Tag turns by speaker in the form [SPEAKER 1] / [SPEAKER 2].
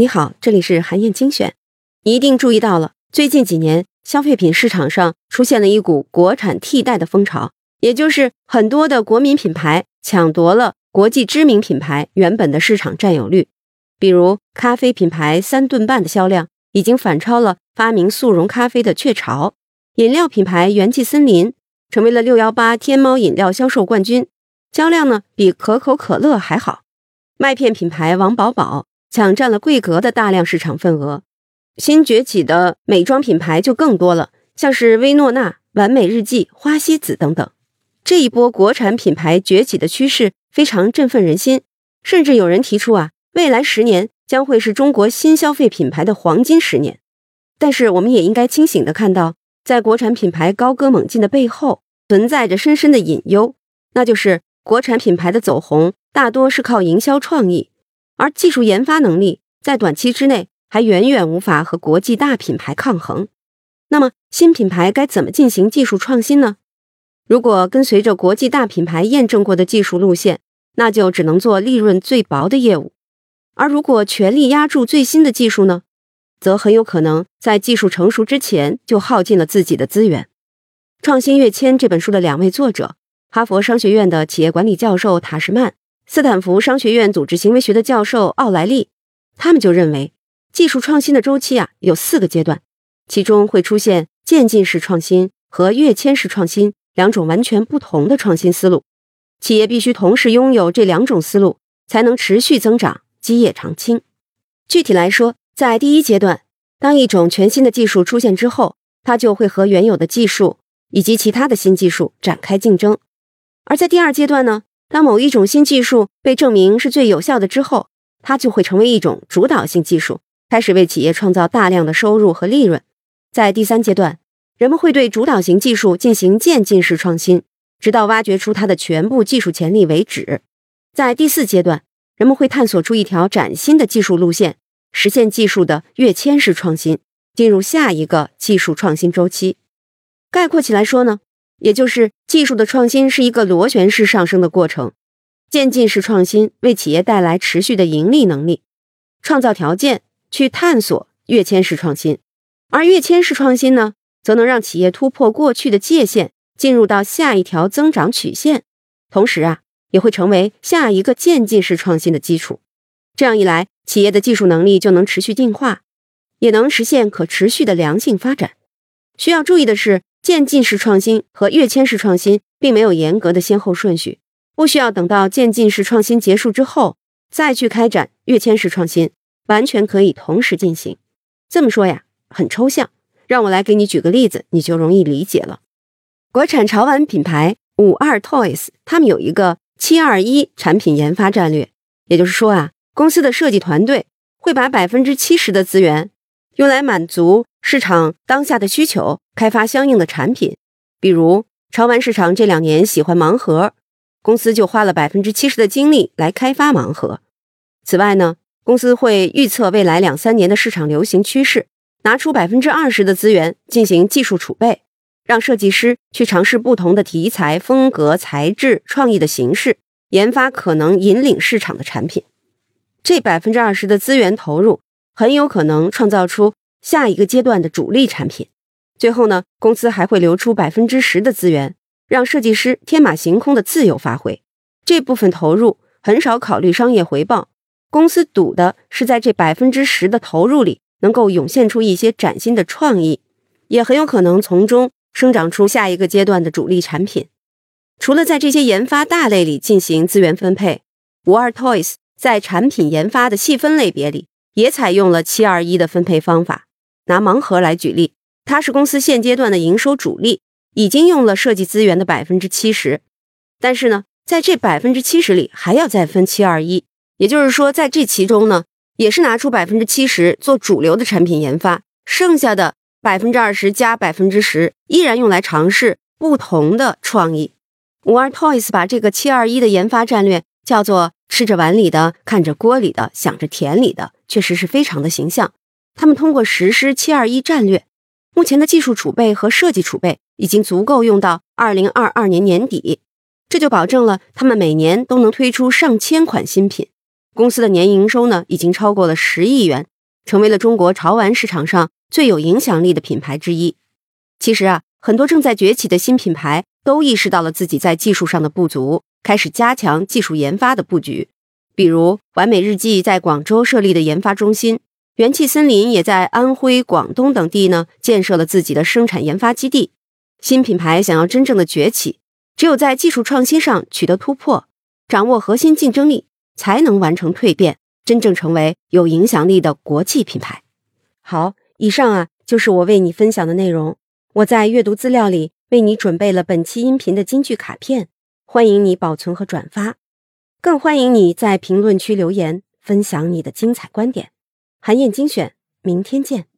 [SPEAKER 1] 你好，这里是韩燕精选。你一定注意到了，最近几年消费品市场上出现了一股国产替代的风潮，也就是很多的国民品牌抢夺了国际知名品牌原本的市场占有率。比如，咖啡品牌三顿半的销量已经反超了发明速溶咖啡的雀巢；饮料品牌元气森林成为了六幺八天猫饮料销售冠军，销量呢比可口可乐还好。麦片品牌王饱饱。抢占了桂格的大量市场份额，新崛起的美妆品牌就更多了，像是薇诺娜、完美日记、花西子等等。这一波国产品牌崛起的趋势非常振奋人心，甚至有人提出啊，未来十年将会是中国新消费品牌的黄金十年。但是我们也应该清醒的看到，在国产品牌高歌猛进的背后，存在着深深的隐忧，那就是国产品牌的走红大多是靠营销创意。而技术研发能力在短期之内还远远无法和国际大品牌抗衡。那么，新品牌该怎么进行技术创新呢？如果跟随着国际大品牌验证过的技术路线，那就只能做利润最薄的业务；而如果全力压住最新的技术呢，则很有可能在技术成熟之前就耗尽了自己的资源。《创新跃迁》这本书的两位作者，哈佛商学院的企业管理教授塔什曼。斯坦福商学院组织行为学的教授奥莱利，他们就认为，技术创新的周期啊有四个阶段，其中会出现渐进式创新和跃迁式创新两种完全不同的创新思路。企业必须同时拥有这两种思路，才能持续增长、基业长青。具体来说，在第一阶段，当一种全新的技术出现之后，它就会和原有的技术以及其他的新技术展开竞争；而在第二阶段呢？当某一种新技术被证明是最有效的之后，它就会成为一种主导性技术，开始为企业创造大量的收入和利润。在第三阶段，人们会对主导型技术进行渐进式创新，直到挖掘出它的全部技术潜力为止。在第四阶段，人们会探索出一条崭新的技术路线，实现技术的跃迁式创新，进入下一个技术创新周期。概括起来说呢？也就是技术的创新是一个螺旋式上升的过程，渐进式创新为企业带来持续的盈利能力，创造条件去探索跃迁式创新，而跃迁式创新呢，则能让企业突破过去的界限，进入到下一条增长曲线，同时啊，也会成为下一个渐进式创新的基础。这样一来，企业的技术能力就能持续进化，也能实现可持续的良性发展。需要注意的是。渐进式创新和跃迁式创新并没有严格的先后顺序，不需要等到渐进式创新结束之后再去开展跃迁式创新，完全可以同时进行。这么说呀，很抽象，让我来给你举个例子，你就容易理解了。国产潮玩品牌五二 Toys，他们有一个七二一产品研发战略，也就是说啊，公司的设计团队会把百分之七十的资源用来满足。市场当下的需求，开发相应的产品，比如潮玩市场这两年喜欢盲盒，公司就花了百分之七十的精力来开发盲盒。此外呢，公司会预测未来两三年的市场流行趋势，拿出百分之二十的资源进行技术储备，让设计师去尝试不同的题材、风格、材质、创意的形式，研发可能引领市场的产品。这百分之二十的资源投入，很有可能创造出。下一个阶段的主力产品，最后呢，公司还会留出百分之十的资源，让设计师天马行空的自由发挥。这部分投入很少考虑商业回报，公司赌的是在这百分之十的投入里能够涌现出一些崭新的创意，也很有可能从中生长出下一个阶段的主力产品。除了在这些研发大类里进行资源分配，五二 Toys 在产品研发的细分类别里也采用了七二一的分配方法。拿盲盒来举例，它是公司现阶段的营收主力，已经用了设计资源的百分之七十。但是呢，在这百分之七十里，还要再分七二一，也就是说，在这其中呢，也是拿出百分之七十做主流的产品研发，剩下的百分之二十加百分之十，依然用来尝试不同的创意。五二 Toys 把这个七二一的研发战略叫做“吃着碗里的，看着锅里的，想着田里的”，确实是非常的形象。他们通过实施“七二一”战略，目前的技术储备和设计储备已经足够用到二零二二年年底，这就保证了他们每年都能推出上千款新品。公司的年营收呢已经超过了十亿元，成为了中国潮玩市场上最有影响力的品牌之一。其实啊，很多正在崛起的新品牌都意识到了自己在技术上的不足，开始加强技术研发的布局。比如，完美日记在广州设立的研发中心，元气森林也在安徽、广东等地呢建设了自己的生产研发基地。新品牌想要真正的崛起，只有在技术创新上取得突破，掌握核心竞争力，才能完成蜕变，真正成为有影响力的国际品牌。好，以上啊就是我为你分享的内容。我在阅读资料里为你准备了本期音频的金句卡片，欢迎你保存和转发，更欢迎你在评论区留言分享你的精彩观点。韩燕精选，明天见。